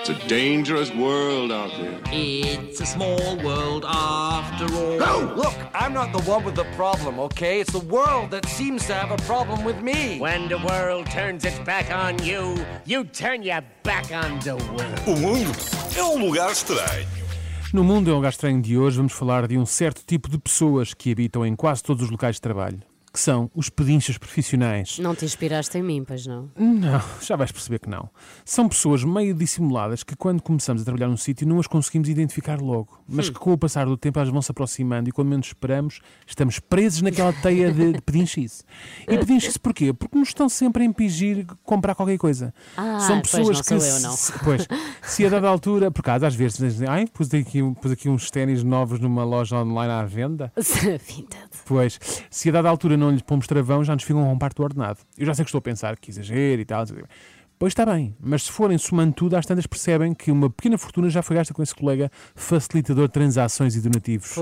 It's a dangerous world out there. It's a small world after all. No! Look, I'm not the one with the problem, okay? It's the world that seems to have a problem with me. When the world turns its back on you, you turn your back on the world. O mundo é um lugar estranho. No Mundo é um Lugar Estranho de hoje vamos falar de um certo tipo de pessoas que habitam em quase todos os locais de trabalho, que são os pedinchos profissionais. Não te inspiraste em mim, pois não? Não, já vais perceber que não. São pessoas meio dissimuladas que quando começamos a trabalhar num sítio não as conseguimos identificar logo, mas que com o passar do tempo elas vão se aproximando e quando menos esperamos estamos presos naquela teia de, de pedinchice. E pedinchice porquê? Porque nos estão sempre a impingir comprar qualquer coisa. Ah, São pessoas que eu, não. se- pois, se a dada altura, por causa às vezes dizem, ai, pus aqui, pus aqui uns ténis novos numa loja online à venda. Vintage. Pois, se a dada altura não lhes pomos travão, já nos ficam um parto do ordenado. Eu já sei que estou a pensar que exagero e tal. Pois está bem, mas se forem somando tudo, às tantas percebem que uma pequena fortuna já foi gasta com esse colega facilitador de transações e donativos.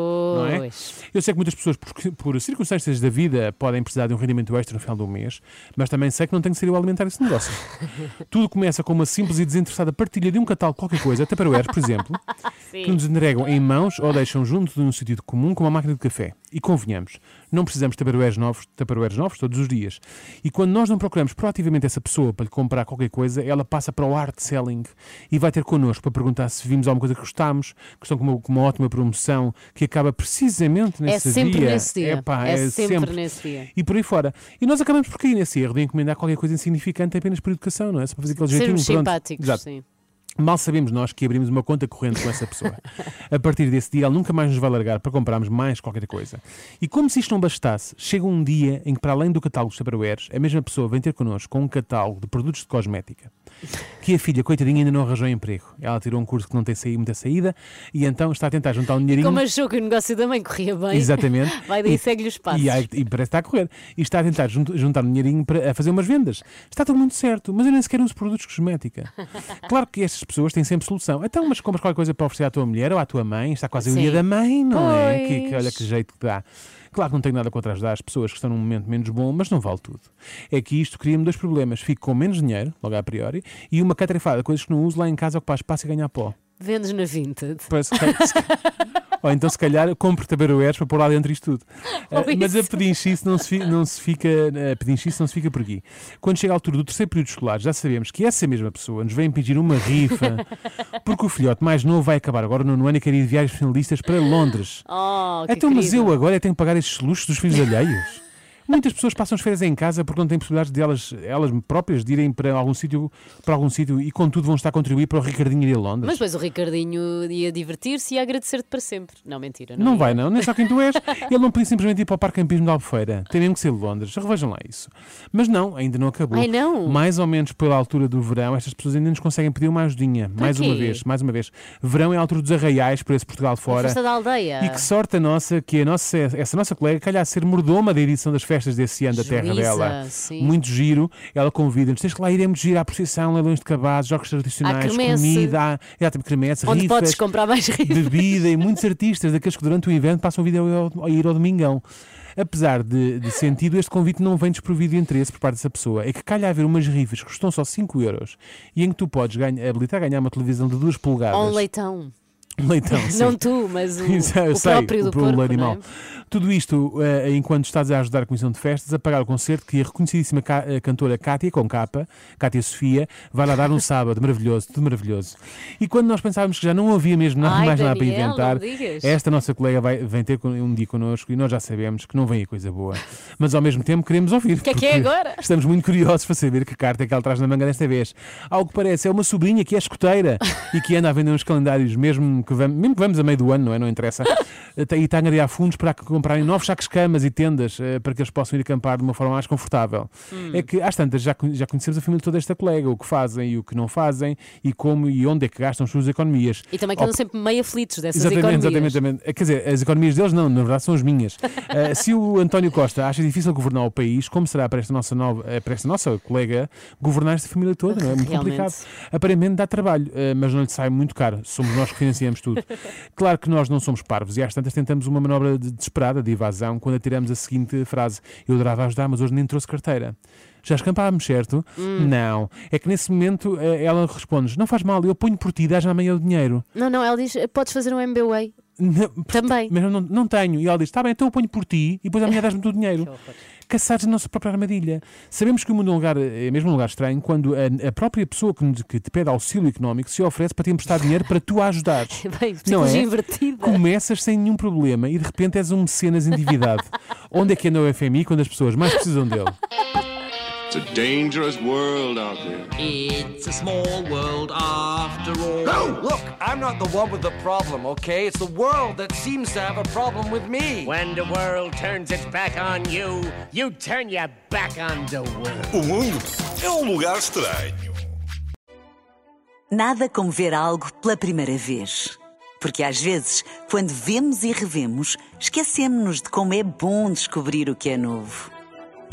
É? Pois. Eu sei que muitas pessoas, por, por circunstâncias da vida, podem precisar de um rendimento extra no final do mês, mas também sei que não tenho que ser eu a alimentar esse negócio. Tudo começa com uma simples e desinteressada partilha de um catálogo qualquer coisa, Tupperware, por exemplo, que nos entregam em mãos ou deixam junto de um de comum como a máquina de café. E convenhamos, não precisamos de Tupperwares novos, Tupperwares novos todos os dias. E quando nós não procuramos proativamente essa pessoa para lhe comprar qualquer coisa, ela passa para o art selling e vai ter connosco para perguntar se vimos alguma coisa que gostámos, que estão com uma, com uma ótima promoção, que acaba precisamente nesse sempre dia. nesse dia. Epá, É sempre nesse dia. E por aí fora. E nós acabamos por cair nesse erro de encomendar qualquer coisa insignificante apenas por educação, não é? Só para fazer aquele jeitinho. Sermos simpáticos, Exato. sim. Mal sabemos nós que abrimos uma conta corrente com essa pessoa. A partir desse dia, ele nunca mais nos vai largar para comprarmos mais qualquer coisa. E como se isto não bastasse, chega um dia em que, para além do catálogo de Tupperwares, a mesma pessoa vem ter connosco com um catálogo de produtos de cosmética. Que a filha, coitadinha, ainda não arranjou emprego. Ela tirou um curso que não tem saído, muita saída e então está a tentar juntar um dinheirinho. Como achou que o negócio da mãe corria bem, Exatamente. vai daí E- segue-lhe os passos. E, e parece que está a correr. E está a tentar jun- juntar um dinheirinho para fazer umas vendas. Está tudo muito certo, mas eu nem sequer uso produtos de cosmética. Claro que estas pessoas têm sempre solução. Então, mas compras qualquer coisa para oferecer à tua mulher ou à tua mãe, está quase o Sim. dia da mãe, não é? Que, que- Pois. olha que jeito que dá. Claro que não tenho nada contra ajudar as pessoas que estão num momento menos bom, mas não vale tudo. É que isto cria-me dois problemas. Fico com menos dinheiro, logo a priori, e uma catrefada coisas que não uso lá em casa ocupar espaço e ganhar pó. Vendes na Vinted. Se- Ou então, se calhar, compro tabaroeiros para pôr lá dentro isto tudo. Ou mas a pedinchice não se, não se fica a pedinchice não se fica por aqui. Quando chega a altura do terceiro período escolar, já sabemos que essa mesma pessoa nos vem pedir uma rifa, porque o filhote mais novo vai acabar agora no ano e quer ir de viagens finalistas para Londres. Oh, então, mas eu agora tenho que pagar estes luxos dos filhos alheios? Muitas pessoas passam as férias em casa porque não têm possibilidades de elas, elas próprias de irem para algum sítio para algum sítio e contudo vão estar a contribuir para o Ricardinho ir a Londres. Mas depois o Ricardinho ia divertir-se e ia agradecer-te para sempre. Não, mentira. Não, Não ia. vai, não, nem só quem tu és. Ele não podia simplesmente ir para o Parque Campismo de Albufeira. Tem mesmo que ser Londres. Revejam lá isso. Mas não, ainda não acabou. Ai, não? Mais ou menos pela altura do verão, estas pessoas ainda nos conseguem pedir uma ajudinha. Mais uma quê? vez, mais uma vez. Verão é a altura dos arraiais, por esse Portugal A fora. festa da aldeia. E que sorte a nossa que a nossa, essa nossa colega calhar a ser mordoma da edição das festas desse ano da terra Juíza, dela. sim. Muito giro. Ela convida-nos. Tens que lá iremos giro à procissão, leilões de cabazes, jogos tradicionais, comida, é, tem cremesse, Onde rifas podes comprar mais rifas. bebida e muitos artistas daqueles que durante o evento passam a vida a, ir ao domingão. Apesar de, de sentido, este convite não vem desprovido de interesse por parte dessa pessoa. É que calha haver umas rifas que custam só 5 euros e em que tu podes ganhar, habilitar a ganhar uma televisão de 2 polegadas. Ou um leitão. Leitão, sim. Não tu, mas o, o sei, próprio do o porco, animal. não é? Tudo isto eh, enquanto estás a ajudar a Comissão de Festas a pagar o concerto que a reconhecidíssima ca- eh, cantora Cátia, com capa, Cátia Sofia, vai lá dar um sábado maravilhoso, tudo maravilhoso. E quando nós pensávamos que já não havia mesmo nada, Ai, mais nada para Daniel, inventar, esta nossa colega vai, vem ter um dia connosco e nós já sabemos que não vem a coisa boa. Mas ao mesmo tempo queremos ouvir. O que é que é agora? Estamos muito curiosos para saber que carta é que ela traz na manga desta vez. Ao que parece, é uma sobrinha que é escoteira e que anda a vender uns calendários mesmo que vamos, mesmo que vamos a meio do ano, não é? Não interessa. e está a angariar fundos para comprarem novos sacos de camas e tendas eh, para que eles possam ir acampar de uma forma mais confortável. É que às tantas já, já conhecemos a família toda desta colega, o que fazem e o que não fazem e como e onde é que gastam as suas economias. E também que andam sempre meio aflitos dessas Exatamente, economias. exatamente, exatamente. Quer dizer, as economias deles não, na verdade são as minhas. Eh, se o António Costa acha difícil governar o país, como será para esta nossa, nova, eh, para esta nossa colega governar esta família toda? Não é muito Realmente. complicado. Aparentemente dá trabalho, eh, mas não lhe sai muito caro. Somos nós que financiamos tudo. Claro que nós não somos parvos e às tantas tentamos uma manobra de- desesperada de evasão quando atiramos a seguinte frase: Eu adorava ajudar, mas hoje nem trouxe carteira. Já escampámos, certo? Hum. Não. É que nesse momento eh, ela responde: Não faz mal, eu ponho por ti, dás amanhã o dinheiro. Não, não, ela diz: podes fazer um MBA. Não, Também. Mas não, não tenho. E ela diz: Está bem, então eu ponho por ti e depois amanhã dás-me todo o dinheiro. Caçados na nossa própria armadilha. Sabemos que o mundo é um lugar, é mesmo um lugar estranho quando a, a própria pessoa que, que te pede auxílio económico se oferece para te emprestar dinheiro para tu a ajudares. Bem, Não é? invertida. Começas sem nenhum problema e de repente és um mecenas endividado. Onde é que anda o FMI quando as pessoas mais precisam dele? It's a dangerous world out there. It's a small world after all. No, look, I'm not the one with the problem, okay? It's the world that seems to have a problem with me. When the world turns its back on you, you turn your back on the world. O mundo é um lugar estranho. Nada como ver algo pela primeira vez. Porque às vezes, quando vemos e revemos, esquecemos-nos de como é bom descobrir o que é novo.